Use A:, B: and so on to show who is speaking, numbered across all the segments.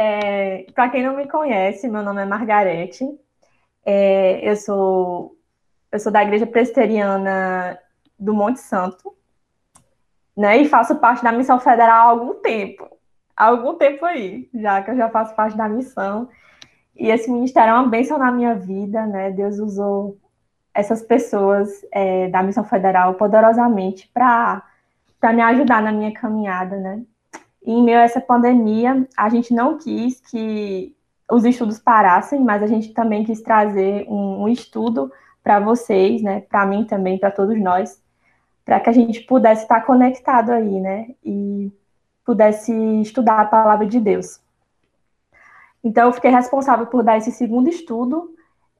A: É, Para quem não me conhece, meu nome é Margarete. É, eu sou eu sou da Igreja Presbiteriana do Monte Santo, né? E faço parte da Missão Federal há algum tempo, há algum tempo aí, já que eu já faço parte da missão. E esse ministério é uma bênção na minha vida, né? Deus usou essas pessoas é, da Missão Federal poderosamente para me ajudar na minha caminhada, né? Em meio a essa pandemia, a gente não quis que os estudos parassem, mas a gente também quis trazer um, um estudo para vocês, né? Para mim também, para todos nós, para que a gente pudesse estar conectado aí, né? E pudesse estudar a palavra de Deus. Então, eu fiquei responsável por dar esse segundo estudo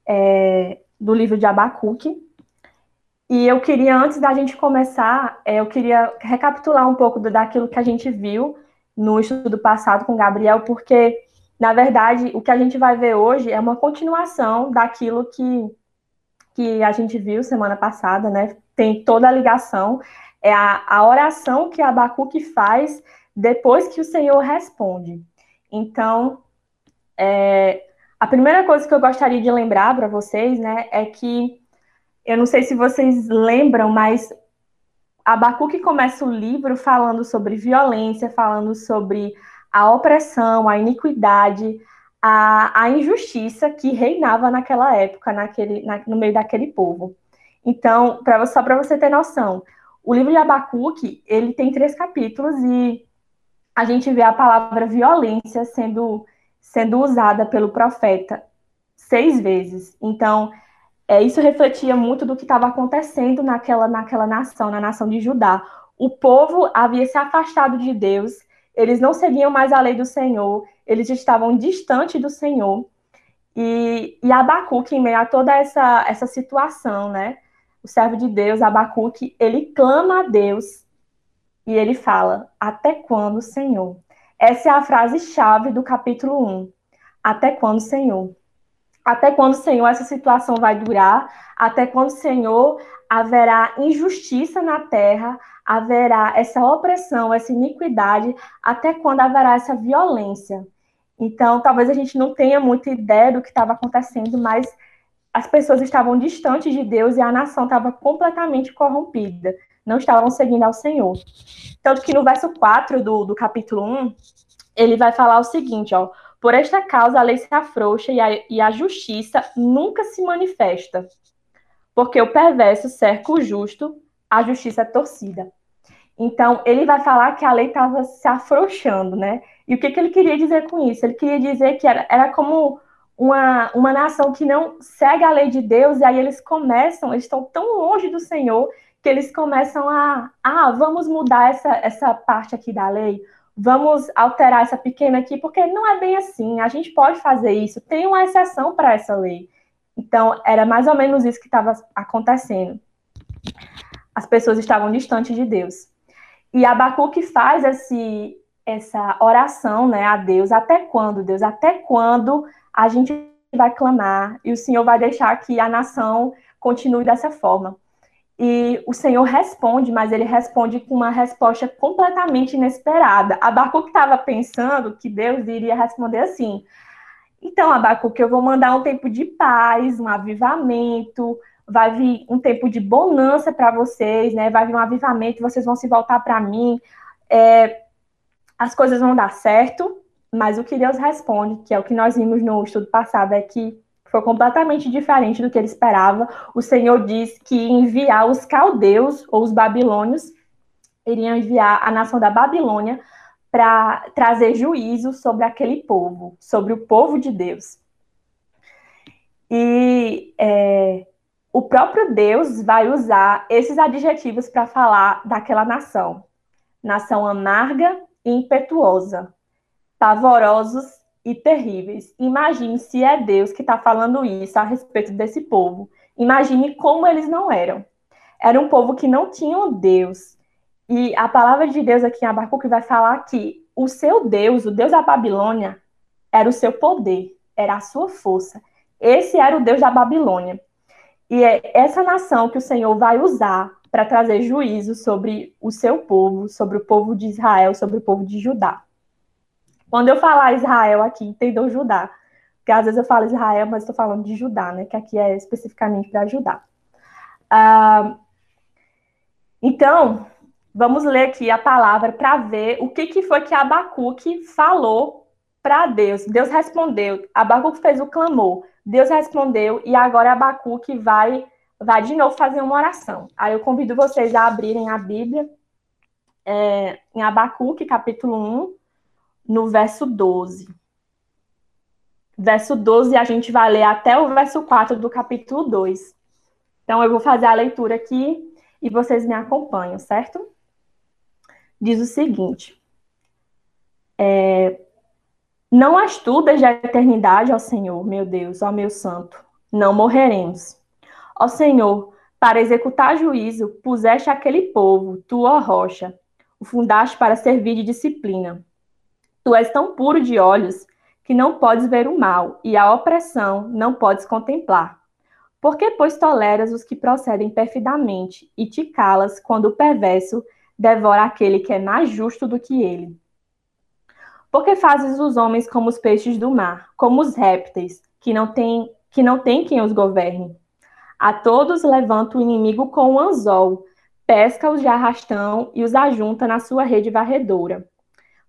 A: é, do livro de Abacuque. E eu queria, antes da gente começar, é, eu queria recapitular um pouco daquilo que a gente viu no estudo passado com Gabriel, porque, na verdade, o que a gente vai ver hoje é uma continuação daquilo que, que a gente viu semana passada, né? Tem toda a ligação. É a, a oração que Abacuque faz depois que o Senhor responde. Então, é, a primeira coisa que eu gostaria de lembrar para vocês, né, é que eu não sei se vocês lembram, mas Abacuque começa o livro falando sobre violência, falando sobre a opressão, a iniquidade, a, a injustiça que reinava naquela época, naquele, na, no meio daquele povo. Então, pra, só para você ter noção, o livro de Abacuque, ele tem três capítulos e a gente vê a palavra violência sendo sendo usada pelo profeta seis vezes. Então, é, isso refletia muito do que estava acontecendo naquela, naquela nação, na nação de Judá. O povo havia se afastado de Deus, eles não seguiam mais a lei do Senhor, eles estavam distante do Senhor. E, e Abacuque, em meio a toda essa, essa situação, né? O servo de Deus, Abacuque, ele clama a Deus e ele fala: Até quando, Senhor? Essa é a frase-chave do capítulo 1. Até quando, Senhor? Até quando, Senhor, essa situação vai durar? Até quando, Senhor, haverá injustiça na terra? Haverá essa opressão, essa iniquidade? Até quando haverá essa violência? Então, talvez a gente não tenha muita ideia do que estava acontecendo, mas as pessoas estavam distantes de Deus e a nação estava completamente corrompida não estavam seguindo ao Senhor. Tanto que no verso 4 do, do capítulo 1, ele vai falar o seguinte, ó, por esta causa a lei se afrouxa e a, e a justiça nunca se manifesta, porque o perverso cerca o justo, a justiça é torcida. Então, ele vai falar que a lei estava se afrouxando, né? E o que, que ele queria dizer com isso? Ele queria dizer que era, era como uma, uma nação que não segue a lei de Deus, e aí eles começam, eles estão tão longe do Senhor, que eles começam a, ah, vamos mudar essa, essa parte aqui da lei, vamos alterar essa pequena aqui, porque não é bem assim, a gente pode fazer isso, tem uma exceção para essa lei. Então, era mais ou menos isso que estava acontecendo. As pessoas estavam distantes de Deus. E Abacuque faz esse, essa oração né, a Deus, até quando, Deus? Até quando a gente vai clamar e o Senhor vai deixar que a nação continue dessa forma? E o Senhor responde, mas ele responde com uma resposta completamente inesperada. Abacuque estava pensando que Deus iria responder assim: então, Abacuque, eu vou mandar um tempo de paz, um avivamento, vai vir um tempo de bonança para vocês, né? Vai vir um avivamento, vocês vão se voltar para mim, é, as coisas vão dar certo. Mas o que Deus responde, que é o que nós vimos no estudo passado, é que foi completamente diferente do que ele esperava. O Senhor diz que enviar os caldeus ou os babilônios, iriam enviar a nação da Babilônia para trazer juízo sobre aquele povo, sobre o povo de Deus. E é, o próprio Deus vai usar esses adjetivos para falar daquela nação: nação amarga e impetuosa, pavorosos e terríveis. Imagine se é Deus que está falando isso a respeito desse povo. Imagine como eles não eram. Era um povo que não tinha Deus. E a palavra de Deus aqui em Abacuque vai falar que o seu Deus, o Deus da Babilônia, era o seu poder, era a sua força. Esse era o Deus da Babilônia. E é essa nação que o Senhor vai usar para trazer juízo sobre o seu povo, sobre o povo de Israel, sobre o povo de Judá. Quando eu falar Israel aqui, entendam Judá. Porque às vezes eu falo Israel, mas estou falando de Judá, né? Que aqui é especificamente para Judá. Então, vamos ler aqui a palavra para ver o que, que foi que Abacuque falou para Deus. Deus respondeu. Abacuque fez o clamor. Deus respondeu e agora Abacuque vai vai de novo fazer uma oração. Aí eu convido vocês a abrirem a Bíblia é, em Abacuque, capítulo 1, no verso 12. Verso 12, a gente vai ler até o verso 4 do capítulo 2. Então, eu vou fazer a leitura aqui e vocês me acompanham, certo? Diz o seguinte: é, Não as tu desde a eternidade, ó Senhor, meu Deus, ó meu santo, não morreremos. Ó Senhor, para executar juízo, puseste aquele povo, tu, ó rocha, o fundaste para servir de disciplina. Tu és tão puro de olhos que não podes ver o mal, e a opressão não podes contemplar. Por que, pois, toleras os que procedem perfidamente, e te calas quando o perverso devora aquele que é mais justo do que ele? Porque fazes os homens como os peixes do mar, como os répteis, que não têm que não tem quem os governe. A todos levanta o inimigo com o anzol, pesca-os de arrastão e os ajunta na sua rede varredora.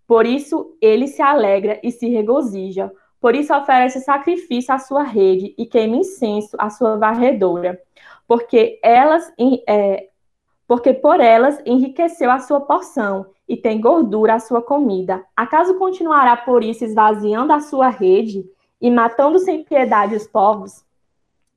A: Por isso ele se alegra e se regozija. Por isso oferece sacrifício à sua rede e queima incenso à sua varredora. Porque elas, é, porque por elas enriqueceu a sua porção e tem gordura a sua comida. Acaso continuará por isso esvaziando a sua rede e matando sem piedade os povos?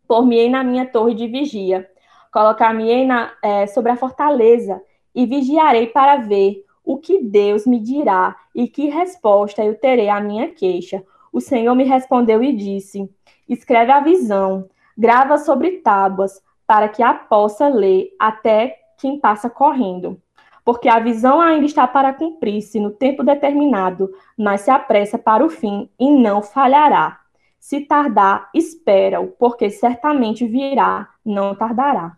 A: Por-me-ei na minha torre de vigia, colocar-me-ei é, sobre a fortaleza e vigiarei para ver o que Deus me dirá e que resposta eu terei à minha queixa. O Senhor me respondeu e disse: Escreve a visão, grava sobre tábuas, para que a possa ler até quem passa correndo. Porque a visão ainda está para cumprir-se no tempo determinado, mas se apressa para o fim e não falhará. Se tardar, espera-o, porque certamente virá, não tardará.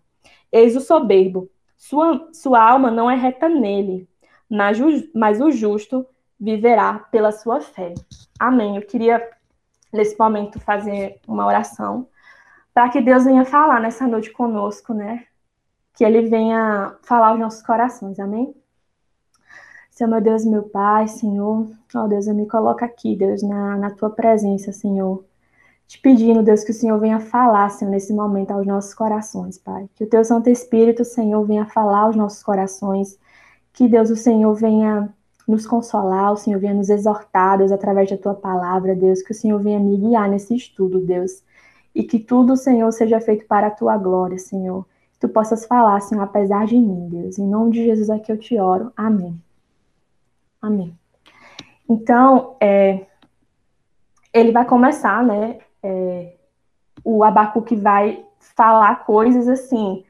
A: Eis o soberbo, sua, sua alma não é reta nele, mas, mas o justo viverá pela sua fé. Amém. Eu queria, nesse momento, fazer uma oração para que Deus venha falar nessa noite conosco, né? Que Ele venha falar aos nossos corações. Amém? Senhor, meu Deus, meu Pai, Senhor, ó Deus, eu me coloco aqui, Deus, na, na Tua presença, Senhor te pedindo, Deus, que o Senhor venha falar, Senhor, nesse momento aos nossos corações, Pai. Que o Teu Santo Espírito, Senhor, venha falar aos nossos corações. Que, Deus, o Senhor venha nos consolar, o Senhor venha nos exortar, Deus, através da Tua palavra, Deus. Que o Senhor venha me guiar nesse estudo, Deus. E que tudo, Senhor, seja feito para a Tua glória, Senhor. Que Tu possas falar, Senhor, apesar de mim, Deus. Em nome de Jesus aqui eu te oro. Amém. Amém. Então, é, ele vai começar, né, é, o Abacuque vai falar coisas assim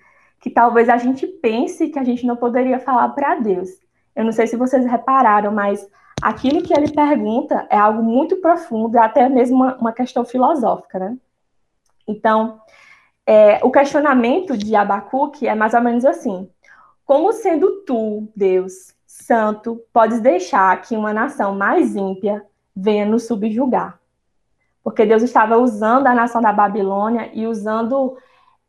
A: que talvez a gente pense que a gente não poderia falar para Deus. Eu não sei se vocês repararam, mas aquilo que ele pergunta é algo muito profundo, é até mesmo uma, uma questão filosófica, né? Então, é, o questionamento de Abacuque é mais ou menos assim: como sendo tu, Deus, santo, podes deixar que uma nação mais ímpia venha nos subjugar? porque Deus estava usando a nação da Babilônia e usando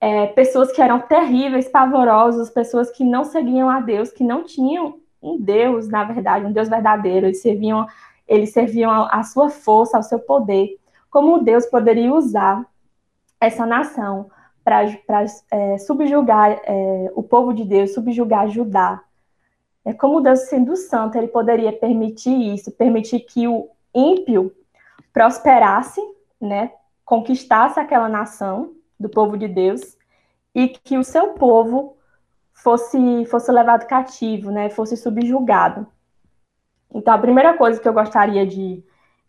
A: é, pessoas que eram terríveis, pavorosas, pessoas que não seguiam a Deus, que não tinham um Deus, na verdade, um Deus verdadeiro, eles serviam, eles serviam a sua força, ao seu poder. Como Deus poderia usar essa nação para é, subjugar é, o povo de Deus, subjugar Judá? É como Deus, sendo santo, ele poderia permitir isso, permitir que o ímpio prosperasse, né, conquistasse aquela nação do povo de Deus e que o seu povo fosse fosse levado cativo, né, fosse subjugado. Então, a primeira coisa que eu gostaria de,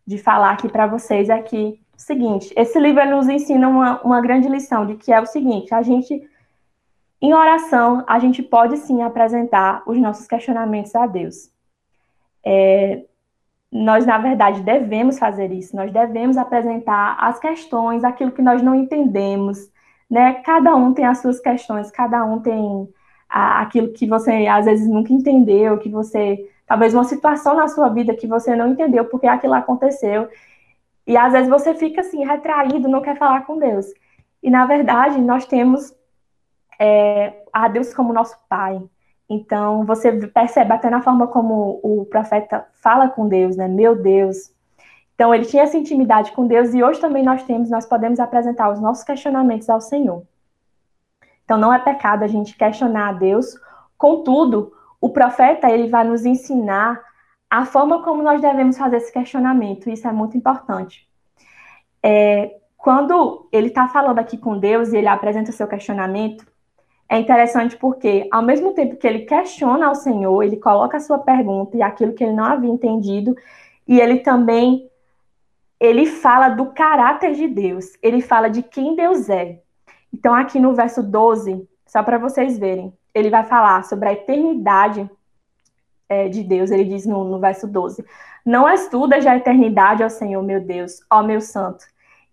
A: de falar aqui para vocês é que o seguinte, esse livro nos ensina uma, uma grande lição de que é o seguinte, a gente em oração, a gente pode sim apresentar os nossos questionamentos a Deus. É, nós, na verdade, devemos fazer isso, nós devemos apresentar as questões, aquilo que nós não entendemos, né? Cada um tem as suas questões, cada um tem a, aquilo que você às vezes nunca entendeu, que você talvez uma situação na sua vida que você não entendeu porque aquilo aconteceu. E às vezes você fica assim, retraído, não quer falar com Deus. E na verdade, nós temos é, a Deus como nosso Pai. Então, você percebe até na forma como o profeta fala com Deus, né? Meu Deus. Então, ele tinha essa intimidade com Deus e hoje também nós temos, nós podemos apresentar os nossos questionamentos ao Senhor. Então, não é pecado a gente questionar a Deus. Contudo, o profeta, ele vai nos ensinar a forma como nós devemos fazer esse questionamento. Isso é muito importante. É, quando ele está falando aqui com Deus e ele apresenta o seu questionamento, é interessante porque, ao mesmo tempo que ele questiona ao Senhor, ele coloca a sua pergunta e aquilo que ele não havia entendido, e ele também ele fala do caráter de Deus, ele fala de quem Deus é. Então, aqui no verso 12, só para vocês verem, ele vai falar sobre a eternidade é, de Deus, ele diz no, no verso 12: Não estudas a eternidade, ó Senhor, meu Deus, ó meu santo,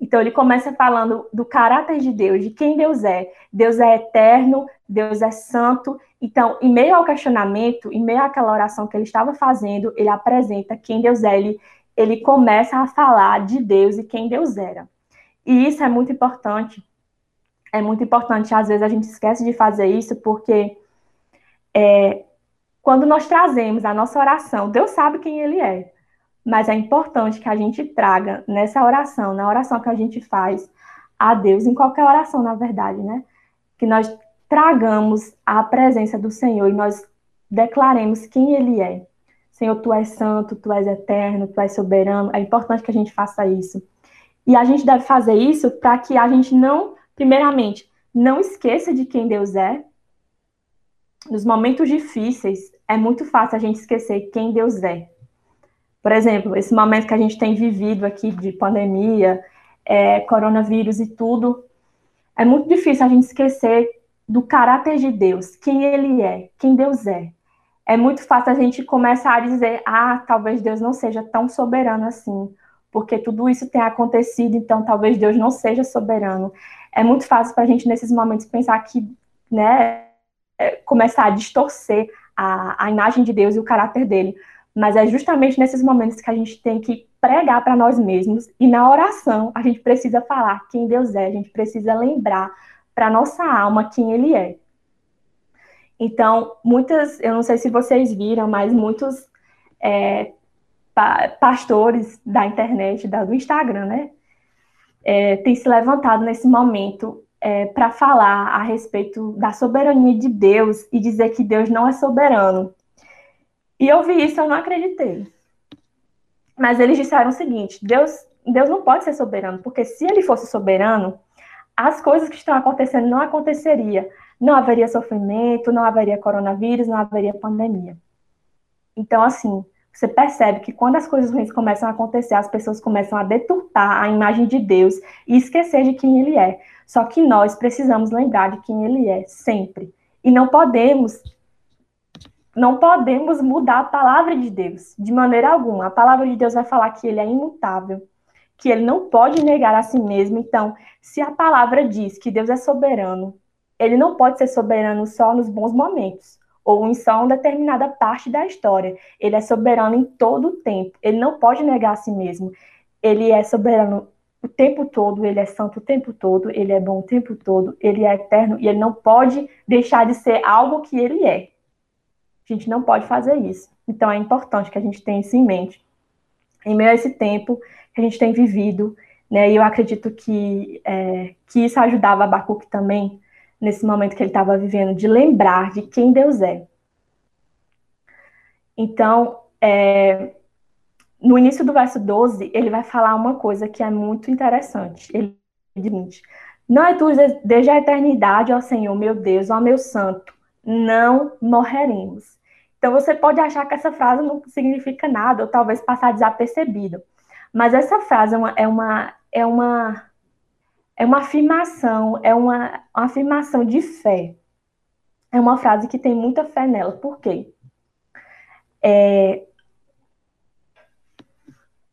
A: então ele começa falando do caráter de Deus, de quem Deus é. Deus é eterno, Deus é santo. Então, em meio ao questionamento, em meio àquela oração que ele estava fazendo, ele apresenta quem Deus é. Ele, ele começa a falar de Deus e quem Deus era. E isso é muito importante. É muito importante. Às vezes a gente esquece de fazer isso porque é, quando nós trazemos a nossa oração, Deus sabe quem Ele é mas é importante que a gente traga nessa oração, na oração que a gente faz a Deus, em qualquer oração, na verdade, né? Que nós tragamos a presença do Senhor e nós declaremos quem Ele é. Senhor, Tu és santo, Tu és eterno, Tu és soberano. É importante que a gente faça isso. E a gente deve fazer isso para que a gente não, primeiramente, não esqueça de quem Deus é. Nos momentos difíceis, é muito fácil a gente esquecer quem Deus é. Por exemplo, esse momento que a gente tem vivido aqui de pandemia, é, coronavírus e tudo, é muito difícil a gente esquecer do caráter de Deus, quem Ele é, quem Deus é. É muito fácil a gente começar a dizer, ah, talvez Deus não seja tão soberano assim, porque tudo isso tem acontecido, então talvez Deus não seja soberano. É muito fácil para a gente, nesses momentos, pensar que, né, é, começar a distorcer a, a imagem de Deus e o caráter dele. Mas é justamente nesses momentos que a gente tem que pregar para nós mesmos e na oração a gente precisa falar quem Deus é, a gente precisa lembrar para nossa alma quem Ele é. Então, muitas, eu não sei se vocês viram, mas muitos é, pa pastores da internet, da, do Instagram, né, é, têm se levantado nesse momento é, para falar a respeito da soberania de Deus e dizer que Deus não é soberano. E eu vi isso, eu não acreditei. Mas eles disseram o seguinte: Deus, Deus não pode ser soberano, porque se ele fosse soberano, as coisas que estão acontecendo não aconteceria. Não haveria sofrimento, não haveria coronavírus, não haveria pandemia. Então, assim, você percebe que quando as coisas ruins começam a acontecer, as pessoas começam a deturpar a imagem de Deus e esquecer de quem ele é. Só que nós precisamos lembrar de quem ele é sempre. E não podemos não podemos mudar a palavra de Deus, de maneira alguma. A palavra de Deus vai falar que ele é imutável, que ele não pode negar a si mesmo. Então, se a palavra diz que Deus é soberano, ele não pode ser soberano só nos bons momentos ou em só uma determinada parte da história. Ele é soberano em todo o tempo. Ele não pode negar a si mesmo. Ele é soberano o tempo todo, ele é santo o tempo todo, ele é bom o tempo todo, ele é eterno e ele não pode deixar de ser algo que ele é. A gente não pode fazer isso. Então é importante que a gente tenha isso em mente. Em meio a esse tempo que a gente tem vivido, né, e eu acredito que, é, que isso ajudava Abacuque também, nesse momento que ele estava vivendo, de lembrar de quem Deus é. Então, é, no início do verso 12, ele vai falar uma coisa que é muito interessante. Ele diz: Não é tu desde a eternidade, ó Senhor, meu Deus, ó meu santo, não morreremos. Então você pode achar que essa frase não significa nada, ou talvez passar desapercebido. Mas essa frase é uma, é uma, é uma, é uma afirmação, é uma, uma afirmação de fé. É uma frase que tem muita fé nela. Por quê? É,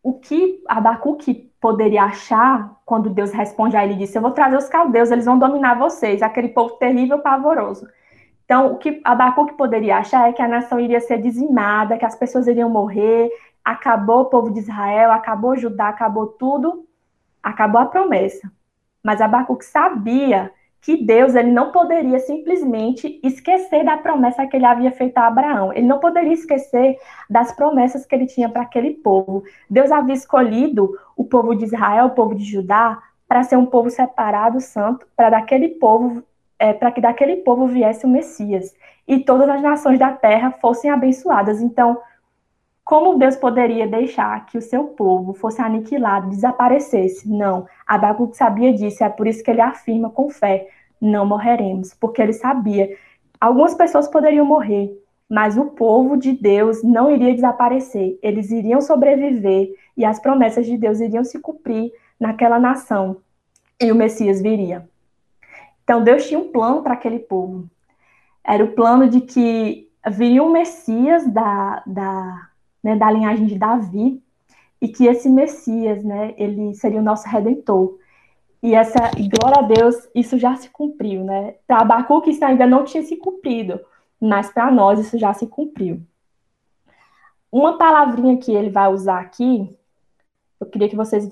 A: o que Abacuque poderia achar quando Deus responde a ele e disse: Eu vou trazer os caldeus, eles vão dominar vocês, aquele povo terrível, pavoroso. Então, o que Abacuque poderia achar é que a nação iria ser dizimada, que as pessoas iriam morrer, acabou o povo de Israel, acabou Judá, acabou tudo, acabou a promessa. Mas Abacuque sabia que Deus ele não poderia simplesmente esquecer da promessa que ele havia feito a Abraão. Ele não poderia esquecer das promessas que ele tinha para aquele povo. Deus havia escolhido o povo de Israel, o povo de Judá, para ser um povo separado, santo, para daquele povo é, para que daquele povo viesse o Messias e todas as nações da terra fossem abençoadas. Então, como Deus poderia deixar que o seu povo fosse aniquilado, desaparecesse? Não. Abacuque sabia disso, é por isso que ele afirma com fé: não morreremos, porque ele sabia. Algumas pessoas poderiam morrer, mas o povo de Deus não iria desaparecer, eles iriam sobreviver e as promessas de Deus iriam se cumprir naquela nação e o Messias viria. Então, Deus tinha um plano para aquele povo. Era o plano de que viria um Messias da, da, né, da linhagem de Davi, e que esse Messias, né, ele seria o nosso redentor. E essa, glória a Deus, isso já se cumpriu, né? Para Abacuque isso ainda não tinha se cumprido, mas para nós isso já se cumpriu. Uma palavrinha que ele vai usar aqui, eu queria que vocês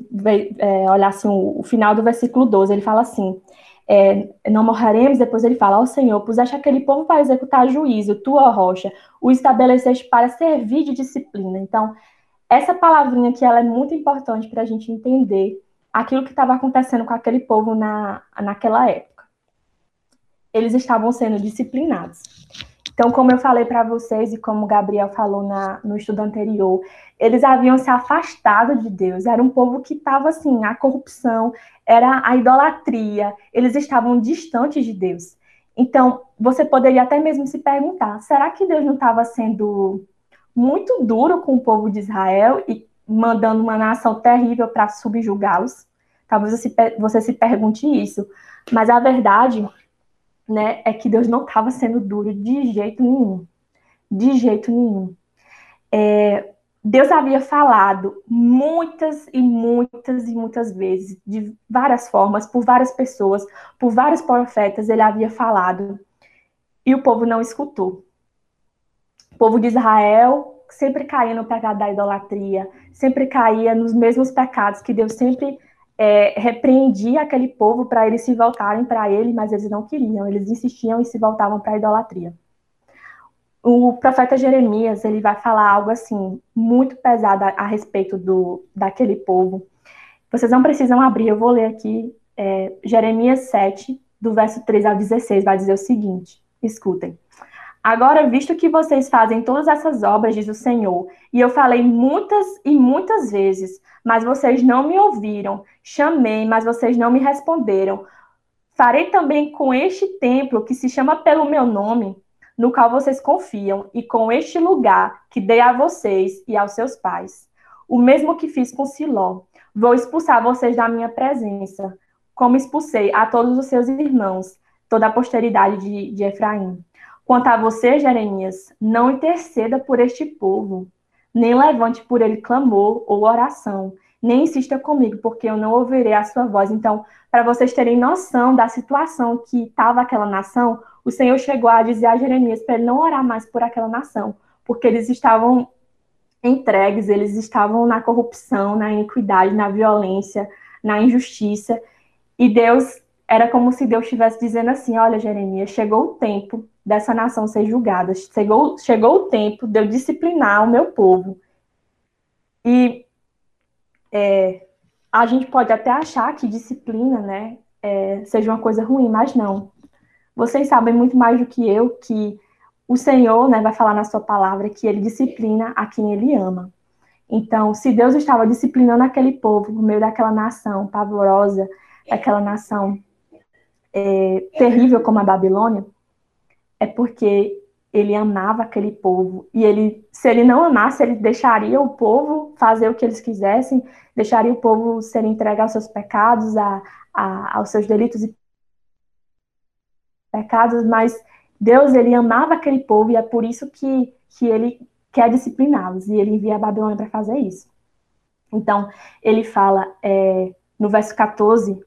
A: é, olhassem o, o final do versículo 12, ele fala assim: é, não morreremos, depois ele fala, ó Senhor, puseste aquele povo para executar juízo, tua rocha, o estabeleceste para servir de disciplina. Então, essa palavrinha aqui, ela é muito importante para a gente entender aquilo que estava acontecendo com aquele povo na, naquela época. Eles estavam sendo disciplinados. Então, como eu falei para vocês e como o Gabriel falou na, no estudo anterior, eles haviam se afastado de Deus. Era um povo que estava assim, a corrupção, era a idolatria. Eles estavam distantes de Deus. Então, você poderia até mesmo se perguntar: será que Deus não estava sendo muito duro com o povo de Israel e mandando uma nação terrível para subjugá-los? Talvez você, se pergunte isso. Mas a verdade né, é que Deus não estava sendo duro de jeito nenhum. De jeito nenhum. É, Deus havia falado muitas e muitas e muitas vezes, de várias formas, por várias pessoas, por vários profetas, ele havia falado, e o povo não escutou. O povo de Israel sempre caía no pecado da idolatria, sempre caía nos mesmos pecados que Deus sempre é, repreendia aquele povo para eles se voltarem para ele, mas eles não queriam, eles insistiam e se voltavam para a idolatria. O profeta Jeremias ele vai falar algo assim muito pesado a, a respeito do daquele povo. Vocês não precisam abrir, eu vou ler aqui é, Jeremias 7, do verso 3 ao 16, vai dizer o seguinte: escutem. Agora, visto que vocês fazem todas essas obras, diz o Senhor, e eu falei muitas e muitas vezes, mas vocês não me ouviram, chamei, mas vocês não me responderam. Farei também com este templo que se chama pelo meu nome, no qual vocês confiam, e com este lugar que dei a vocês e aos seus pais. O mesmo que fiz com Siló. Vou expulsar vocês da minha presença, como expulsei a todos os seus irmãos, toda a posteridade de, de Efraim. Quanto a você, Jeremias, não interceda por este povo, nem levante por ele clamor ou oração, nem insista comigo, porque eu não ouvirei a sua voz. Então, para vocês terem noção da situação que estava aquela nação, o Senhor chegou a dizer a Jeremias para ele não orar mais por aquela nação, porque eles estavam entregues, eles estavam na corrupção, na iniquidade, na violência, na injustiça. E Deus, era como se Deus estivesse dizendo assim: Olha, Jeremias, chegou o tempo dessa nação ser julgada. Chegou, chegou o tempo de eu disciplinar o meu povo. E é, a gente pode até achar que disciplina, né, é, seja uma coisa ruim, mas não. Vocês sabem muito mais do que eu que o Senhor, né, vai falar na sua palavra que ele disciplina a quem ele ama. Então, se Deus estava disciplinando aquele povo no meio daquela nação pavorosa, daquela nação é, terrível como a Babilônia, é porque ele amava aquele povo e ele, se ele não amasse, ele deixaria o povo fazer o que eles quisessem, deixaria o povo ser entregue aos seus pecados, a, a, aos seus delitos e pecados, mas Deus ele amava aquele povo e é por isso que, que ele quer discipliná-los e ele envia a Babilônia para fazer isso. Então ele fala é, no verso 14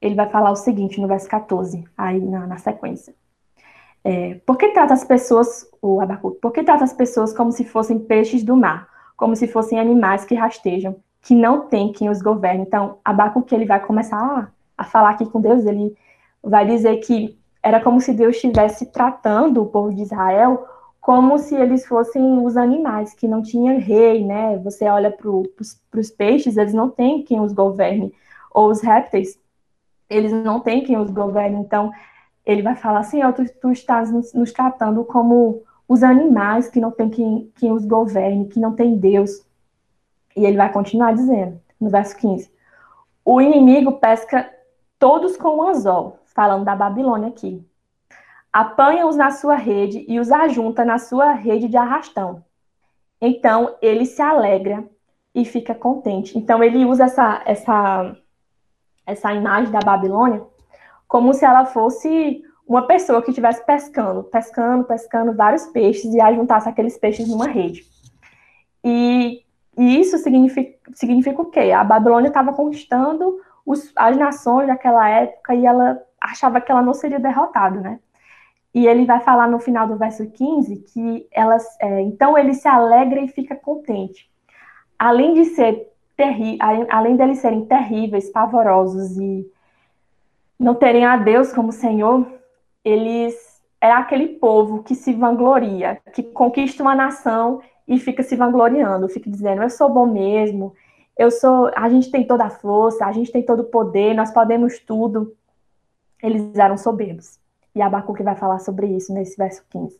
A: ele vai falar o seguinte no verso 14, aí na, na sequência. É, por que trata as pessoas, o Abacuque, por que trata as pessoas como se fossem peixes do mar, como se fossem animais que rastejam, que não tem quem os governe? Então, Abacuque, ele vai começar a, a falar aqui com Deus, ele vai dizer que era como se Deus estivesse tratando o povo de Israel como se eles fossem os animais, que não tinham rei, né? Você olha para os peixes, eles não têm quem os governe, ou os répteis, eles não têm quem os governe. Então, ele vai falar assim: tu, tu estás nos, nos, tratando como os animais que não tem quem, quem os governe, que não tem Deus. E ele vai continuar dizendo, no verso 15: O inimigo pesca todos com um anzol, falando da Babilônia aqui. Apanha-os na sua rede e os ajunta na sua rede de arrastão. Então ele se alegra e fica contente. Então ele usa essa, essa essa imagem da Babilônia como se ela fosse uma pessoa que estivesse pescando, pescando, pescando vários peixes e ajuntasse aqueles peixes numa rede. E, e isso significa, significa o quê? A Babilônia estava conquistando os, as nações daquela época e ela achava que ela não seria derrotada, né? E ele vai falar no final do verso 15 que elas, é, então ele se alegra e fica contente. Além de ser terri além deles serem terríveis, pavorosos e não terem a Deus como Senhor, eles é aquele povo que se vangloria, que conquista uma nação e fica se vangloriando, fica dizendo: eu sou bom mesmo, eu sou, a gente tem toda a força, a gente tem todo o poder, nós podemos tudo. Eles eram soberbos. E Abacuque vai falar sobre isso nesse verso 15.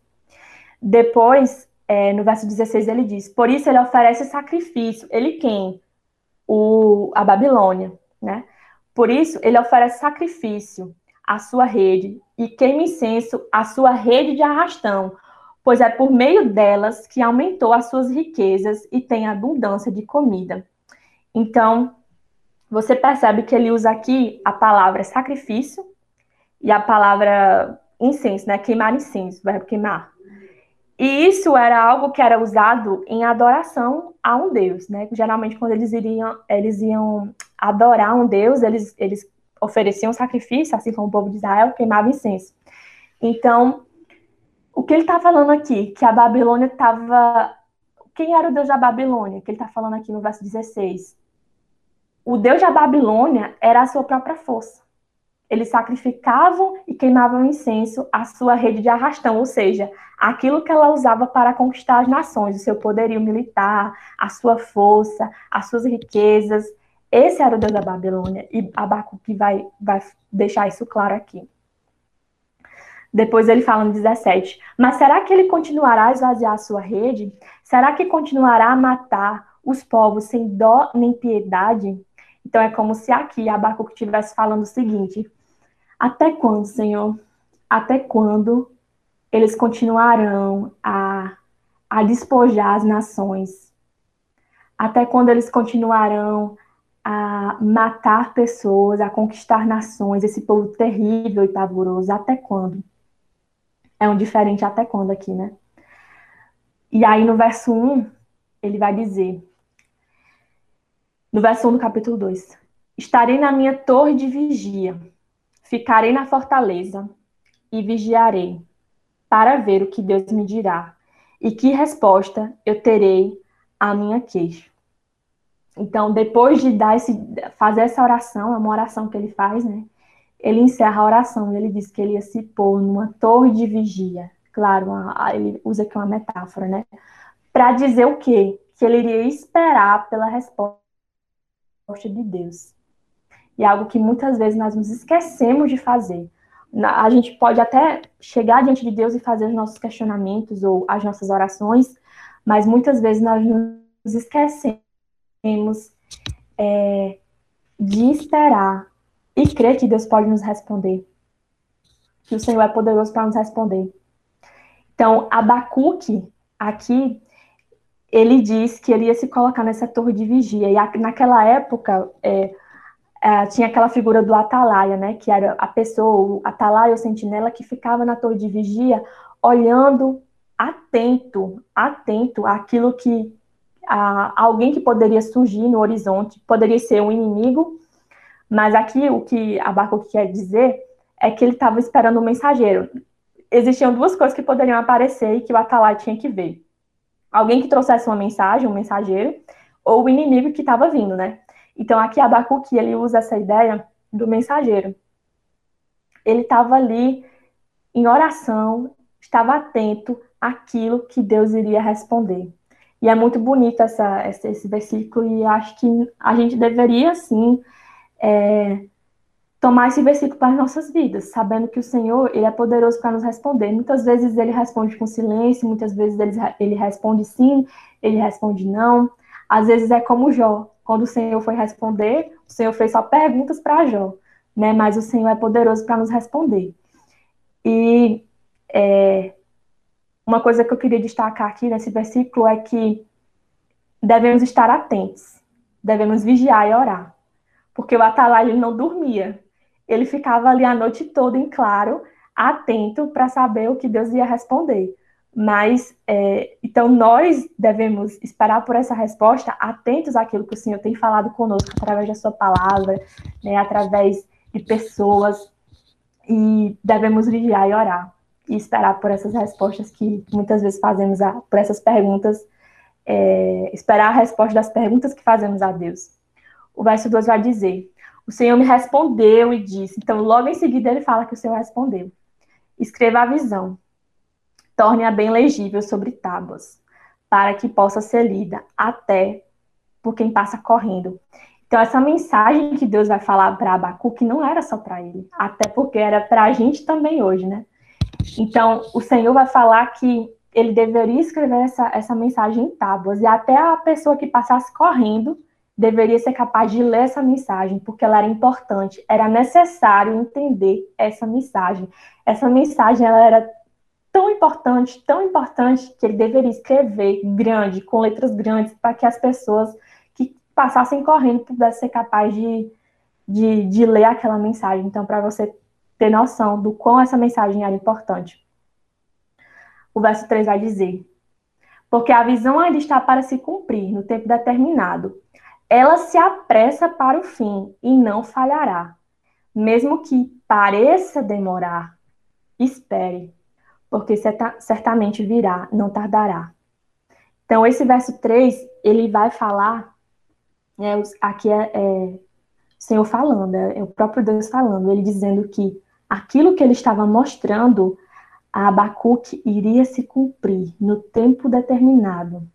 A: Depois, é, no verso 16, ele diz: Por isso ele oferece sacrifício. Ele quem? O, a Babilônia, né? Por isso, ele oferece sacrifício à sua rede e queima incenso à sua rede de arrastão, pois é por meio delas que aumentou as suas riquezas e tem abundância de comida. Então, você percebe que ele usa aqui a palavra sacrifício e a palavra incenso, né? Queimar incenso, verbo queimar. E isso era algo que era usado em adoração a um deus, né? Geralmente quando eles iriam, eles iam adorar um deus, eles, eles ofereciam sacrifício, assim como o povo de Israel queimava incenso. Então, o que ele está falando aqui? Que a Babilônia estava. Quem era o deus da Babilônia? Que ele está falando aqui no verso 16. O deus da Babilônia era a sua própria força. Eles sacrificavam e queimavam incenso à sua rede de arrastão, ou seja, aquilo que ela usava para conquistar as nações, o seu poderio militar, a sua força, as suas riquezas. Esse era o Deus da Babilônia, e Abacuque vai, vai deixar isso claro aqui. Depois ele fala no 17: Mas será que ele continuará a esvaziar a sua rede? Será que continuará a matar os povos sem dó nem piedade? Então é como se aqui Abacuque estivesse falando o seguinte: Até quando, Senhor? Até quando eles continuarão a, a despojar as nações, até quando eles continuarão a matar pessoas, a conquistar nações, esse povo terrível e pavoroso, até quando? É um diferente até quando aqui, né? E aí no verso 1, ele vai dizer, no verso 1 do capítulo 2, estarei na minha torre de vigia, ficarei na fortaleza e vigiarei para ver o que Deus me dirá e que resposta eu terei à minha queixa. Então, depois de dar esse, fazer essa oração, é uma oração que ele faz, né? Ele encerra a oração e ele diz que ele ia se pôr numa torre de vigia. Claro, ele usa aqui uma metáfora, né? Para dizer o quê? Que ele iria esperar pela resposta de Deus. E é algo que muitas vezes nós nos esquecemos de fazer a gente pode até chegar diante de Deus e fazer os nossos questionamentos ou as nossas orações, mas muitas vezes nós nos esquecemos é, de esperar e crer que Deus pode nos responder, que o Senhor é poderoso para nos responder. Então, Abacuque, aqui, ele diz que ele ia se colocar nessa torre de vigia, e naquela época, é, é, tinha aquela figura do atalaia, né, que era a pessoa, o atalaia ou sentinela que ficava na torre de vigia, olhando atento, atento àquilo que a, alguém que poderia surgir no horizonte, poderia ser um inimigo, Mas aqui o que Abacuque quer dizer é que ele estava esperando um mensageiro. Existiam duas coisas que poderiam aparecer e que o Atalai tinha que ver. Alguém que trouxesse uma mensagem, um mensageiro, ou o inimigo que estava vindo, né? Então aqui Abacuque, ele usa essa ideia do mensageiro. Ele estava ali em oração, estava atento àquilo que Deus iria responder. E é muito bonito essa, esse versículo, e acho que a gente deveria, sim, é, tomar esse versículo para as nossas vidas, sabendo que o Senhor ele é poderoso para nos responder. Muitas vezes ele responde com silêncio, muitas vezes ele, ele responde sim, ele responde não. Às vezes é como Jó, quando o Senhor foi responder, o Senhor fez só perguntas para Jó, né? Mas o Senhor é poderoso para nos responder. E é, uma coisa que eu queria destacar aqui nesse versículo é que devemos estar atentos, devemos vigiar e orar, porque o Atalai ele não dormia, ele ficava ali a noite toda em claro, atento para saber o que Deus ia responder. Mas, é, então, nós devemos esperar por essa resposta, atentos àquilo que o Senhor tem falado conosco através da Sua palavra, né, através de pessoas, e devemos vigiar e orar e esperar por essas respostas que muitas vezes fazemos, a, por essas perguntas, é, esperar a resposta das perguntas que fazemos a Deus. O verso 2 vai dizer: O Senhor me respondeu e disse. Então, logo em seguida, ele fala que o Senhor respondeu. Escreva a visão, torne-a bem legível sobre tábuas, para que possa ser lida até por quem passa correndo. Então, essa mensagem que Deus vai falar para Abacuque não era só para ele, até porque era para a gente também hoje, né? Então, o Senhor vai falar que ele deveria escrever essa, essa mensagem em tábuas, e até a pessoa que passasse correndo deveria ser capaz de ler essa mensagem, porque ela era importante, era necessário entender essa mensagem. Essa mensagem ela era tão importante, tão importante, que ele deveria escrever grande, com letras grandes, para que as pessoas que passassem correndo pudessem ser capazes de, de, de ler aquela mensagem. Então, para você ter noção do quão essa mensagem era importante. O verso 3 vai dizer: Porque a visão ainda está para se cumprir no tempo determinado. Ela se apressa para o fim e não falhará. Mesmo que pareça demorar, espere, porque certamente virá, não tardará. Então, esse verso 3, ele vai falar, né, aqui é, é o Senhor falando, é, é o próprio Deus falando, ele dizendo que aquilo que ele estava mostrando a Abacuque iria se cumprir no tempo determinado.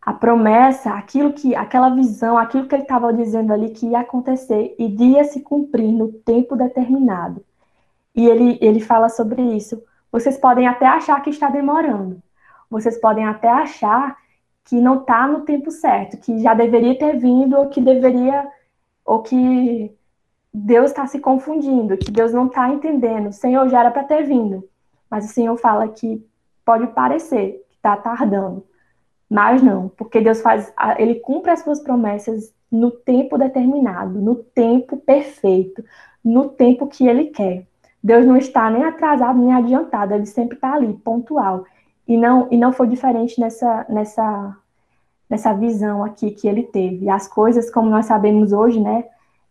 A: A promessa, aquilo que, aquela visão, aquilo que ele estava dizendo ali que ia acontecer, iria se cumprir no tempo determinado. E ele, ele fala sobre isso. Vocês podem até achar que está demorando. Vocês podem até achar que não está no tempo certo, que já deveria ter vindo, ou que deveria, ou que Deus está se confundindo, que Deus não está entendendo. O Senhor já era para ter vindo, mas o Senhor fala que pode parecer que está tardando, mas não, porque Deus faz, ele cumpre as suas promessas no tempo determinado, no tempo perfeito, no tempo que ele quer. Deus não está nem atrasado nem adiantado, ele sempre está ali, pontual. E não, e não foi diferente nessa, nessa, nessa visão aqui que ele teve. As coisas, como nós sabemos hoje, né,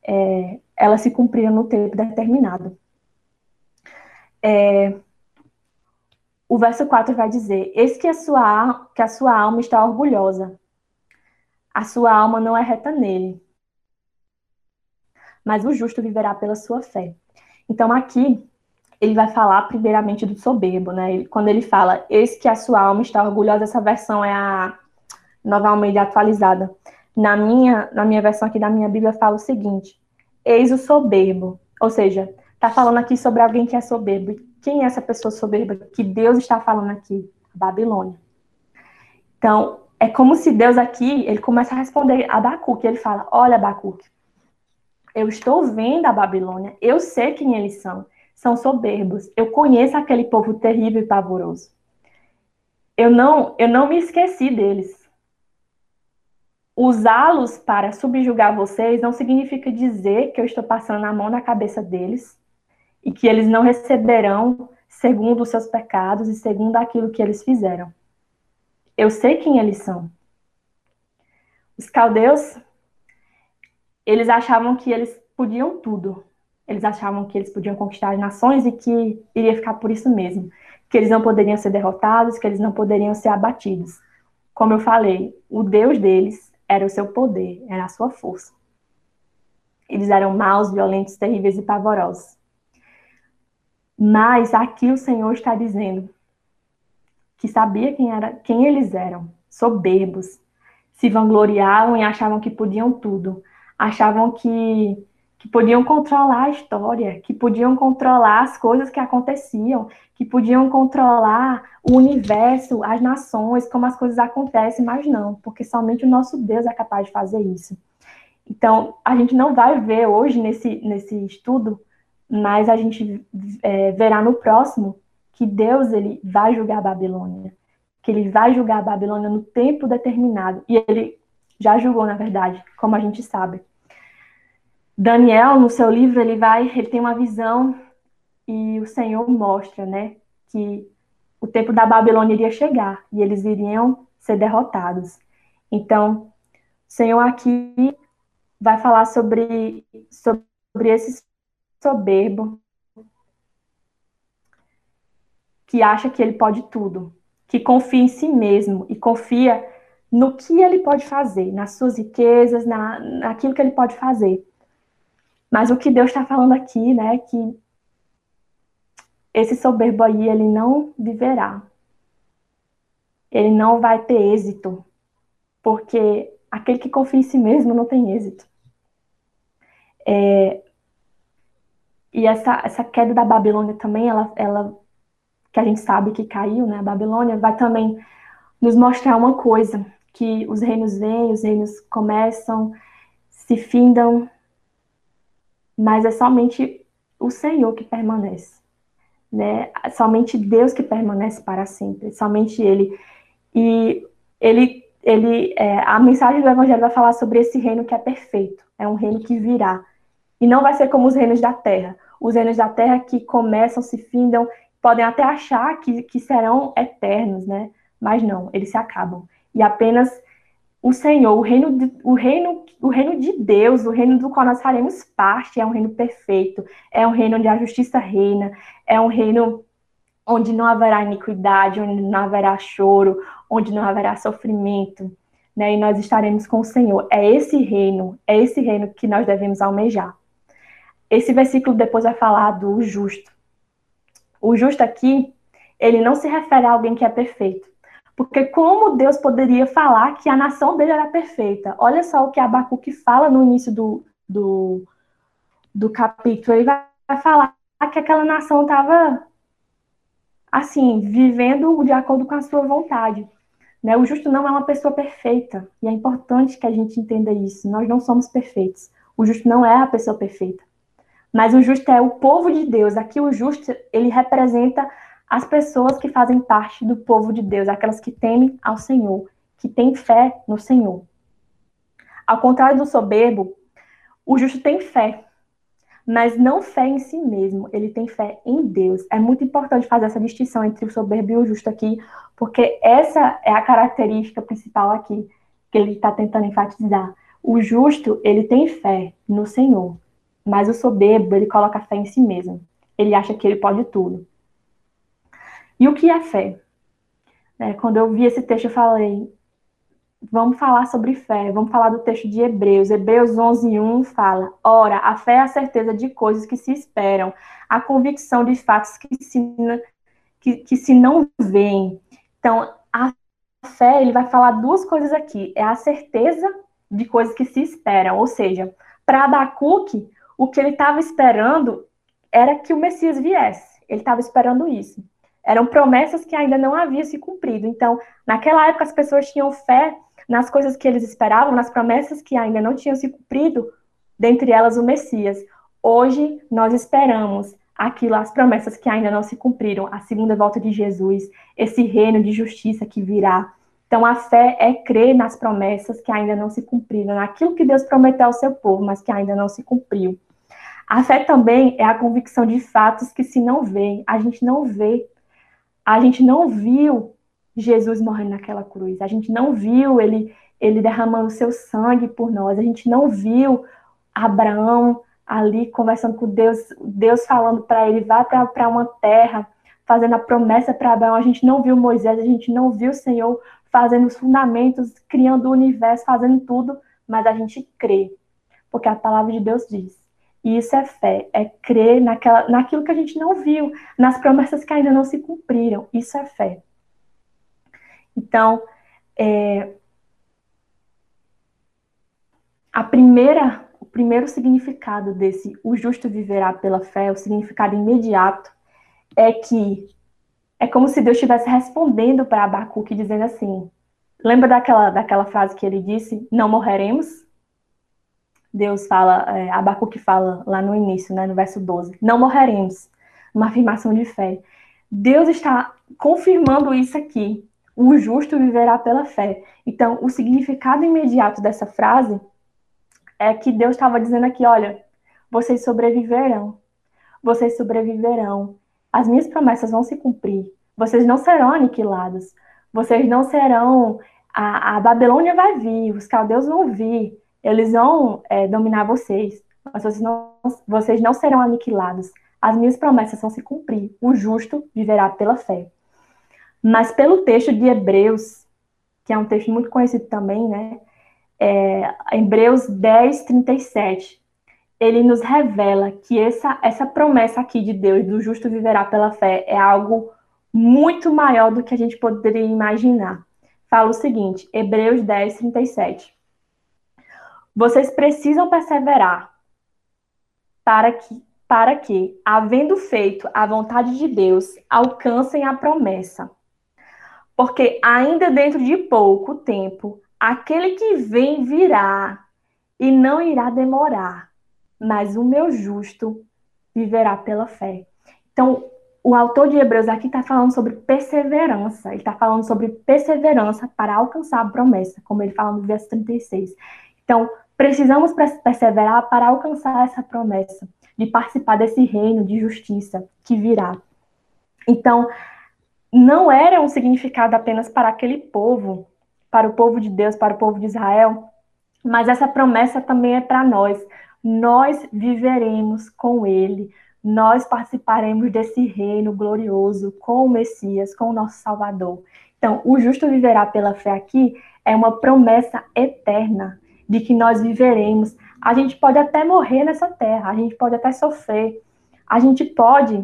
A: é, ela se cumpria no tempo determinado. É, o verso 4 vai dizer: Eis que a, sua, que a sua alma está orgulhosa, a sua alma não é reta nele, mas o justo viverá pela sua fé. Então, aqui, ele vai falar primeiramente do soberbo, né? Quando ele fala, eis que a sua alma está orgulhosa, essa versão é a nova Almeida atualizada. Na minha, na minha versão aqui da minha Bíblia fala o seguinte: eis o soberbo. Ou seja, está falando aqui sobre alguém que é soberbo. Quem é essa pessoa soberba que Deus está falando aqui? Babilônia. Então, é como se Deus aqui, ele começa a responder a Abacuque. Ele fala: Olha, Abacuque, eu estou vendo a Babilônia, eu sei quem eles são. São soberbos. Eu conheço aquele povo terrível e pavoroso. Eu não, eu não me esqueci deles usá-los para subjugar vocês não significa dizer que eu estou passando a mão na cabeça deles e que eles não receberão segundo os seus pecados e segundo aquilo que eles fizeram. Eu sei quem eles são. Os caldeus, eles achavam que eles podiam tudo. Eles achavam que eles podiam conquistar as nações e que iria ficar por isso mesmo. Que eles não poderiam ser derrotados, que eles não poderiam ser abatidos. Como eu falei, o Deus deles era o seu poder, era a sua força. Eles eram maus, violentos, terríveis e pavorosos. Mas aqui o Senhor está dizendo que sabia quem, era, quem eles eram, soberbos, se vangloriavam e achavam que podiam tudo, achavam que, que podiam controlar a história, que podiam controlar as coisas que aconteciam, que podiam controlar o universo, as nações, como as coisas acontecem, mas não, porque somente o nosso Deus é capaz de fazer isso. Então, a gente não vai ver hoje nesse, nesse estudo, mas a gente é, verá no próximo que Deus ele vai julgar a Babilônia, que ele vai julgar a Babilônia no tempo determinado, e ele já julgou, na verdade, como a gente sabe. Daniel, no seu livro, ele vai, ele tem uma visão e o Senhor mostra, né, que o tempo da Babilônia iria chegar e eles iriam ser derrotados. Então, o Senhor aqui vai falar sobre, sobre esse soberbo que acha que ele pode tudo, que confia em si mesmo e confia no que ele pode fazer, nas suas riquezas, na, naquilo que ele pode fazer. Mas o que Deus está falando aqui, né, que esse soberbo aí, ele não viverá. Ele não vai ter êxito, porque aquele que confia em si mesmo não tem êxito. É, e essa, essa queda da Babilônia também, ela, ela, que a gente sabe que caiu, né, a Babilônia, vai também nos mostrar uma coisa, que os reinos vêm, os reinos começam, se findam, mas é somente o Senhor que permanece, né? Somente Deus que permanece para sempre, somente Ele. E ele, ele, é, a mensagem do Evangelho vai falar sobre esse reino que é perfeito, é um reino que virá e não vai ser como os reinos da Terra, os reinos da Terra que começam, se findam, podem até achar que, que serão eternos, né? Mas não, eles se acabam. E apenas o Senhor, o reino, de, o reino, o reino de Deus, o reino do qual nós faremos parte, é um reino perfeito, é um reino onde a justiça reina, é um reino onde não haverá iniquidade, onde não haverá choro, onde não haverá sofrimento, né? E nós estaremos com o Senhor. É esse reino, é esse reino que nós devemos almejar. Esse versículo depois vai falar do justo. O justo aqui, ele não se refere a alguém que é perfeito. Porque como Deus poderia falar que a nação dele era perfeita? Olha só o que Abacuque fala no início do, do, do capítulo. Ele vai, vai falar que aquela nação estava, assim, vivendo de acordo com a sua vontade. Né? O justo não é uma pessoa perfeita. E é importante que a gente entenda isso. Nós não somos perfeitos. O justo não é a pessoa perfeita. Mas o justo é o povo de Deus. Aqui o justo, ele representa as pessoas que fazem parte do povo de Deus, aquelas que temem ao Senhor, que têm fé no Senhor. Ao contrário do soberbo, o justo tem fé, mas não fé em si mesmo, ele tem fé em Deus. É muito importante fazer essa distinção entre o soberbo e o justo aqui, porque essa é a característica principal aqui que ele está tentando enfatizar. O justo, ele tem fé no Senhor, mas o soberbo, ele coloca fé em si mesmo. Ele acha que ele pode tudo. E o que é fé? É, quando eu vi esse texto, eu falei, vamos falar sobre fé, vamos falar do texto de Hebreus. Hebreus 11, 1 fala, ora, a fé é a certeza de coisas que se esperam, a convicção de fatos que se, que, que se não veem. Então, a fé, ele vai falar duas coisas aqui, é a certeza de coisas que se esperam, ou seja, para Abacuque, o que ele estava esperando era que o Messias viesse, ele estava esperando isso. Eram promessas que ainda não haviam se cumprido. Então, naquela época, as pessoas tinham fé nas coisas que eles esperavam, nas promessas que ainda não tinham se cumprido, dentre elas o Messias. Hoje, nós esperamos aquilo, as promessas que ainda não se cumpriram, a segunda volta de Jesus, esse reino de justiça que virá. Então, a fé é crer nas promessas que ainda não se cumpriram, naquilo que Deus prometeu ao seu povo, mas que ainda não se cumpriu. A fé também é a convicção de fatos que se não veem. A gente não vê a gente não viu Jesus morrendo naquela cruz, a gente não viu ele, ele derramando seu sangue por nós, a gente não viu Abraão ali conversando com Deus, Deus falando para ele, vá para uma terra, fazendo a promessa para Abraão. A gente não viu Moisés, a gente não viu o Senhor fazendo os fundamentos, criando o universo, fazendo tudo, mas a gente crê, porque a palavra de Deus diz. E isso é fé, é crer naquela, naquilo que a gente não viu, nas promessas que ainda não se cumpriram. Isso é fé. Então, é, a primeira, o primeiro significado desse o justo viverá pela fé, o significado imediato, é que é como se Deus estivesse respondendo para Abacuque, dizendo assim: lembra daquela, daquela frase que ele disse, não morreremos? Deus fala, é, Abacuque fala lá no início, né, no verso 12, não morreremos, uma afirmação de fé. Deus está confirmando isso aqui, o justo viverá pela fé. Então, o significado imediato dessa frase é que Deus estava dizendo aqui: olha, vocês sobreviverão, vocês sobreviverão, as minhas promessas vão se cumprir, vocês não serão aniquilados, vocês não serão. A, a Babilônia vai vir, os caldeus vão vir, eles vão é, dominar vocês, mas vocês não, vocês não serão aniquilados. As minhas promessas vão se cumprir, o justo viverá pela fé. Mas pelo texto de Hebreus, que é um texto muito conhecido também, né? é, Hebreus 10, 37, ele nos revela que essa, essa promessa aqui de Deus, do justo viverá pela fé, é algo muito maior do que a gente poderia imaginar. Fala o seguinte, Hebreus 10, 37. Vocês precisam perseverar para que, para que, havendo feito a vontade de Deus, alcancem a promessa. Porque ainda dentro de pouco tempo, Aquele que vem virá e não irá demorar, mas o meu justo viverá pela fé. Então, o autor de Hebreus aqui está falando sobre perseverança, ele está falando sobre perseverança para alcançar a promessa, como ele fala no verso 36. Então, precisamos perseverar para alcançar essa promessa, de participar desse reino de justiça que virá. Então, não era um significado apenas para aquele povo para o povo de Deus, para o povo de Israel, mas essa promessa também é para nós. Nós viveremos com ele, nós participaremos desse reino glorioso com o Messias, com o nosso Salvador. Então, o justo viverá pela fé aqui é uma promessa eterna de que nós viveremos. A gente pode até morrer nessa terra, a gente pode até sofrer, a gente pode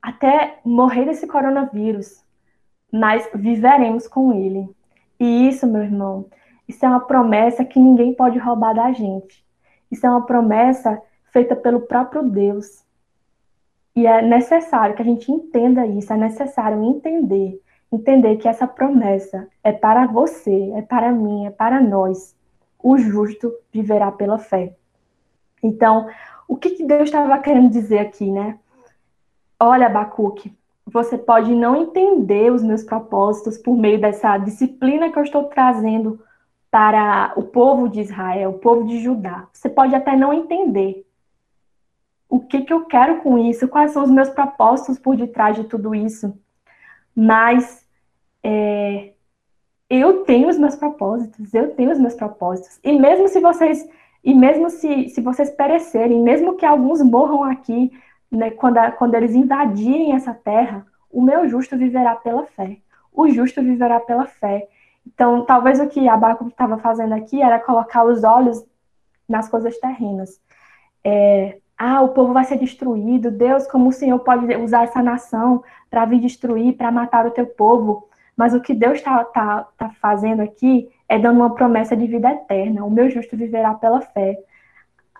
A: até morrer desse coronavírus, mas viveremos com ele. E isso, meu irmão, isso é uma promessa que ninguém pode roubar da gente. Isso é uma promessa feita pelo próprio Deus. E é necessário que a gente entenda isso, é necessário entender, entender que essa promessa é para você, é para mim, é para nós. O justo viverá pela fé. Então, o que, que Deus estava querendo dizer aqui, né? Olha, Abacuque, você pode não entender os meus propósitos por meio dessa disciplina que eu estou trazendo para o povo de Israel, o povo de Judá. Você pode até não entender o que, que eu quero com isso, quais são os meus propósitos por detrás de tudo isso, mas é, eu tenho os meus propósitos, eu tenho os meus propósitos. E mesmo se vocês, e mesmo se, se vocês perecerem, mesmo que alguns morram aqui, né, quando, a, quando eles invadirem essa terra, o meu justo viverá pela fé. O justo viverá pela fé. Então, talvez o que Abaco estava fazendo aqui era colocar os olhos nas coisas terrenas. É, ah, o povo vai ser destruído. Deus, como o Senhor pode usar essa nação para vir destruir, para matar o teu povo? Mas o que Deus está tá, tá fazendo aqui é dando uma promessa de vida eterna. O meu justo viverá pela fé.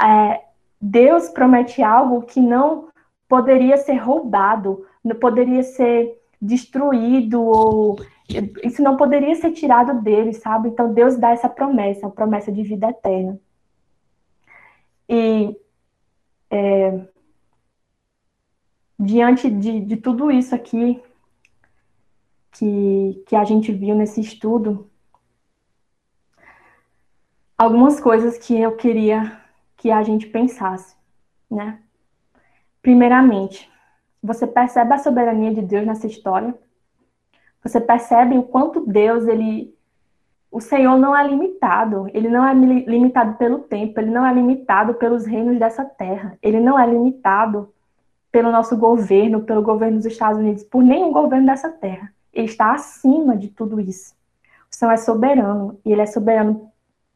A: É, Deus promete algo que não poderia ser roubado, não poderia ser destruído ou isso não poderia ser tirado dele, sabe? Então Deus dá essa promessa, a promessa de vida eterna. E é, diante de, de tudo isso aqui que, que a gente viu nesse estudo, algumas coisas que eu queria que a gente pensasse, né? Primeiramente, você percebe a soberania de Deus nessa história? Você percebe o quanto Deus ele o Senhor não é limitado, ele não é limitado pelo tempo, ele não é limitado pelos reinos dessa terra, ele não é limitado pelo nosso governo, pelo governo dos Estados Unidos, por nenhum governo dessa terra. Ele está acima de tudo isso. O Senhor é soberano e ele é soberano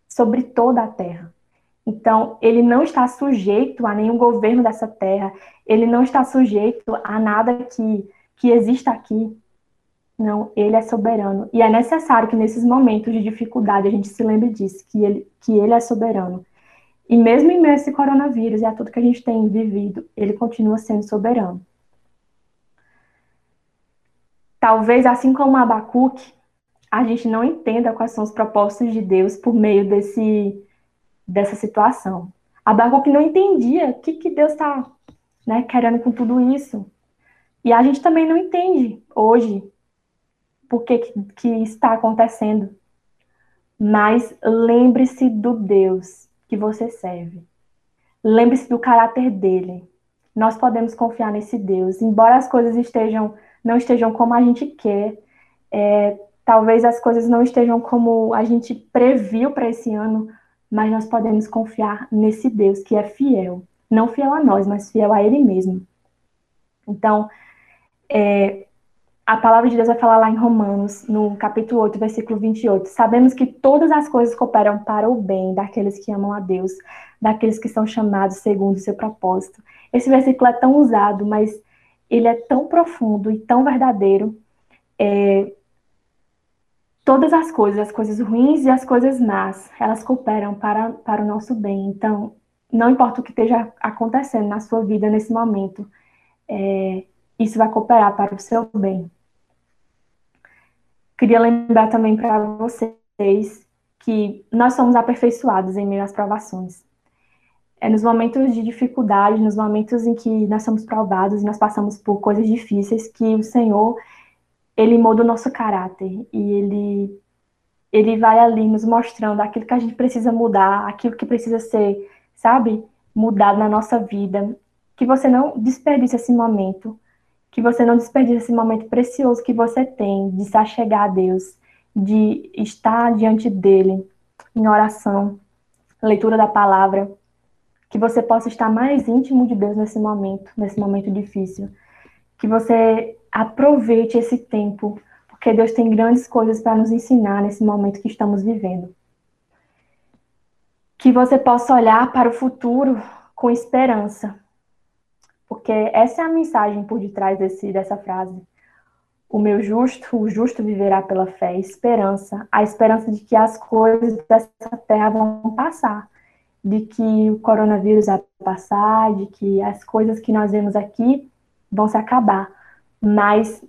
A: sobre toda a terra. Então, ele não está sujeito a nenhum governo dessa terra, ele não está sujeito a nada que, que exista aqui. Não, ele é soberano. E é necessário que nesses momentos de dificuldade a gente se lembre disso, que ele, que ele é soberano. E mesmo em meio a esse coronavírus e a tudo que a gente tem vivido, ele continua sendo soberano. Talvez, assim como Abacuque, a gente não entenda quais são os propósitos de Deus por meio desse, dessa situação. Abacuque não entendia o que, que Deus está né, querendo com tudo isso. E a gente também não entende hoje por que, que está acontecendo. Mas lembre-se do Deus que você serve. Lembre-se do caráter dele. Nós podemos confiar nesse Deus, embora as coisas estejam não estejam como a gente quer, é, talvez as coisas não estejam como a gente previu para esse ano, mas nós podemos confiar nesse Deus que é fiel, não fiel a nós, mas fiel a Ele mesmo. Então, é, a palavra de Deus vai falar lá em Romanos, no capítulo 8, versículo 28. Sabemos que todas as coisas cooperam para o bem daqueles que amam a Deus, daqueles que são chamados segundo o seu propósito. Esse versículo é tão usado, mas ele é tão profundo e tão verdadeiro. É, todas as coisas, as coisas ruins e as coisas más, elas cooperam para, para o nosso bem. Então, não importa o que esteja acontecendo na sua vida nesse momento, é, isso vai cooperar para o seu bem. Queria lembrar também para vocês que nós somos aperfeiçoados em meio às provações. É nos momentos de dificuldade, nos momentos em que nós somos provados e nós passamos por coisas difíceis, que o Senhor, ele muda o nosso caráter e ele ele vai ali nos mostrando aquilo que a gente precisa mudar, aquilo que precisa ser, sabe, mudado na nossa vida. Que você não desperdice esse momento, que você não desperdice esse momento precioso que você tem de se achegar a Deus, de estar diante dele em oração, leitura da palavra, que você possa estar mais íntimo de Deus nesse momento, nesse momento difícil, que você aproveite esse tempo, porque Deus tem grandes coisas para nos ensinar nesse momento que estamos vivendo. Que você possa olhar para o futuro com esperança, porque essa é a mensagem por detrás desse, dessa frase. O meu justo, o justo viverá pela fé, esperança, a esperança de que as coisas dessa terra vão passar, de que o coronavírus vai passar, de que as coisas que nós vemos aqui vão se acabar. Mas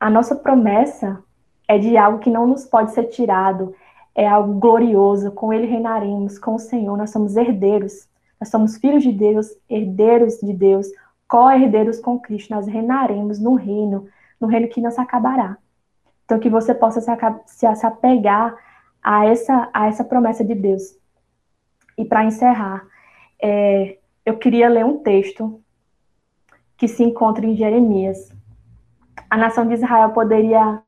A: a nossa promessa é de algo que não nos pode ser tirado, é algo glorioso, com ele reinaremos, com o Senhor, nós somos herdeiros nós somos filhos de Deus, herdeiros de Deus, co-herdeiros com Cristo. Nós reinaremos no reino, no reino que não se acabará. Então, que você possa se, apegar a essa, a essa promessa de Deus. E para encerrar, é, eu queria ler um texto que se encontra em Jeremias. A nação de Israel poderia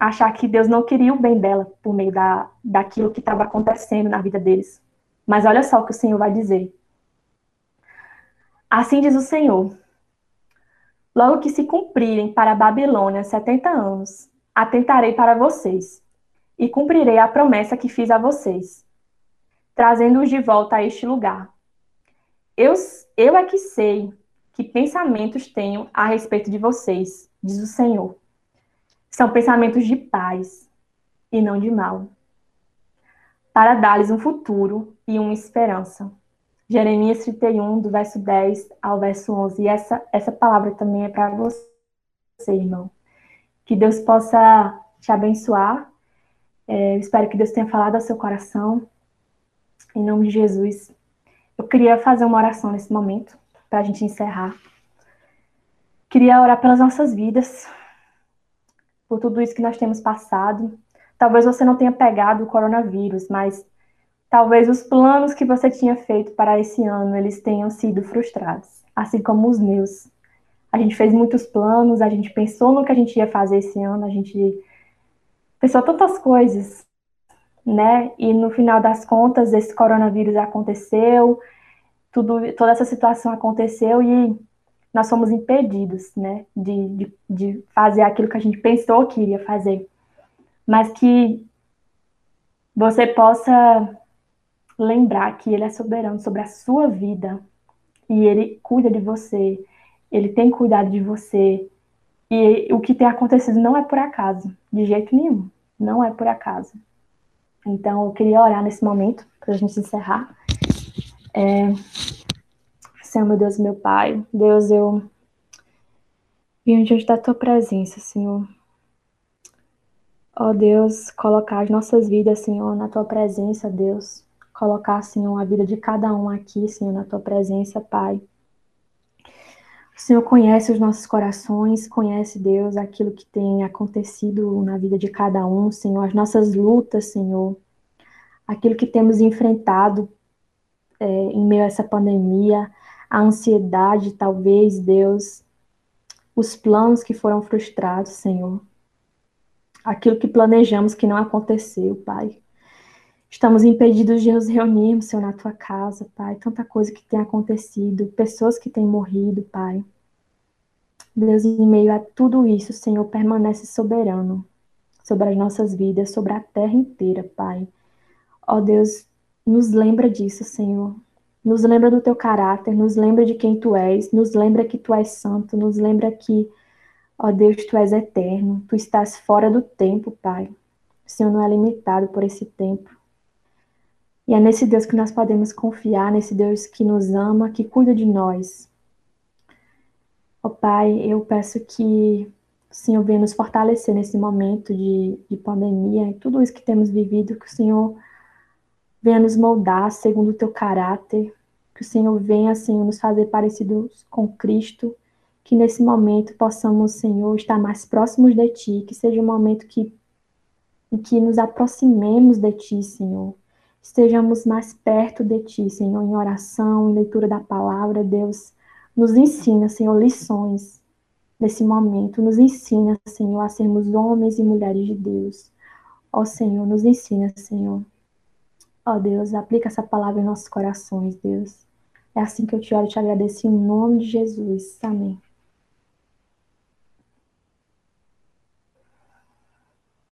A: achar que Deus não queria o bem dela por meio da, daquilo que estava acontecendo na vida deles. Mas olha só o que o Senhor vai dizer. Assim diz o Senhor: Logo que se cumprirem para a Babilônia setenta anos, atentarei para vocês e cumprirei a promessa que fiz a vocês, trazendo-os de volta a este lugar. Eu, eu é que sei que pensamentos tenho a respeito de vocês, diz o Senhor são pensamentos de paz e não de mal, para dar-lhes um futuro e uma esperança. Jeremias 31, do verso 10 ao verso 11. E essa, essa palavra também é para você, irmão. Que Deus possa te abençoar. É, espero que Deus tenha falado ao seu coração. Em nome de Jesus. Eu queria fazer uma oração nesse momento, para a gente encerrar. Queria orar pelas nossas vidas, por tudo isso que nós temos passado. Talvez você não tenha pegado o coronavírus, mas talvez os planos que você tinha feito para esse ano, eles tenham sido frustrados, assim como os meus. A gente fez muitos planos, a gente pensou no que a gente ia fazer esse ano, a gente pensou tantas coisas, né? E no final das contas, esse coronavírus aconteceu, tudo, toda essa situação aconteceu e nós fomos impedidos, né, de, de, de fazer aquilo que a gente pensou que iria fazer. Mas que você possa lembrar que Ele é soberano sobre a sua vida e Ele cuida de você, Ele tem cuidado de você. E o que tem acontecido não é por acaso, de jeito nenhum, não é por acaso. Então, eu queria orar nesse momento, para a gente encerrar. É... Senhor, meu Deus, meu Pai, Deus, eu vim diante da Tua presença, Senhor. Ó Deus, colocar as nossas vidas, Senhor, na Tua presença, Deus. Colocar, Senhor, a vida de cada um aqui, Senhor, na Tua presença, Pai. O Senhor conhece os nossos corações, conhece, Deus, aquilo que tem acontecido na vida de cada um, Senhor, as nossas lutas, Senhor, aquilo que temos enfrentado é, em meio a essa pandemia, a ansiedade, talvez, Deus, os planos que foram frustrados, Senhor, aquilo que planejamos que não aconteceu, Pai. Estamos impedidos de nos reunirmos, Senhor, na tua casa, Pai. Tanta coisa que tem acontecido, pessoas que têm morrido, Pai. Deus, em meio a tudo isso, Senhor, permanece soberano sobre as nossas vidas, sobre a terra inteira, Pai. Ó Deus, nos lembra disso, Senhor. Nos lembra do teu caráter, nos lembra de quem tu és, nos lembra que tu és santo, nos lembra que, ó Deus, tu és eterno, tu estás fora do tempo, Pai. O Senhor não é limitado por esse tempo. E é nesse Deus que nós podemos confiar, nesse Deus que nos ama, que cuida de nós. Ó oh, Pai, eu peço que o Senhor venha nos fortalecer nesse momento de, de pandemia e tudo isso que temos vivido, que o Senhor venha nos moldar segundo o teu caráter, que o Senhor venha, Senhor, nos fazer parecidos com Cristo, que nesse momento possamos, Senhor, estar mais próximos de Ti, que seja um momento que, em que nos aproximemos de Ti, Senhor, estejamos mais perto de Ti, Senhor, em oração, em leitura da palavra, Deus. Nos ensina, Senhor, lições nesse momento. Nos ensina, Senhor, a sermos homens e mulheres de Deus. Ó Senhor, nos ensina, Senhor. Ó Deus, aplica essa palavra em nossos corações, Deus. É assim que eu te oro e te agradeço em nome de Jesus. Amém.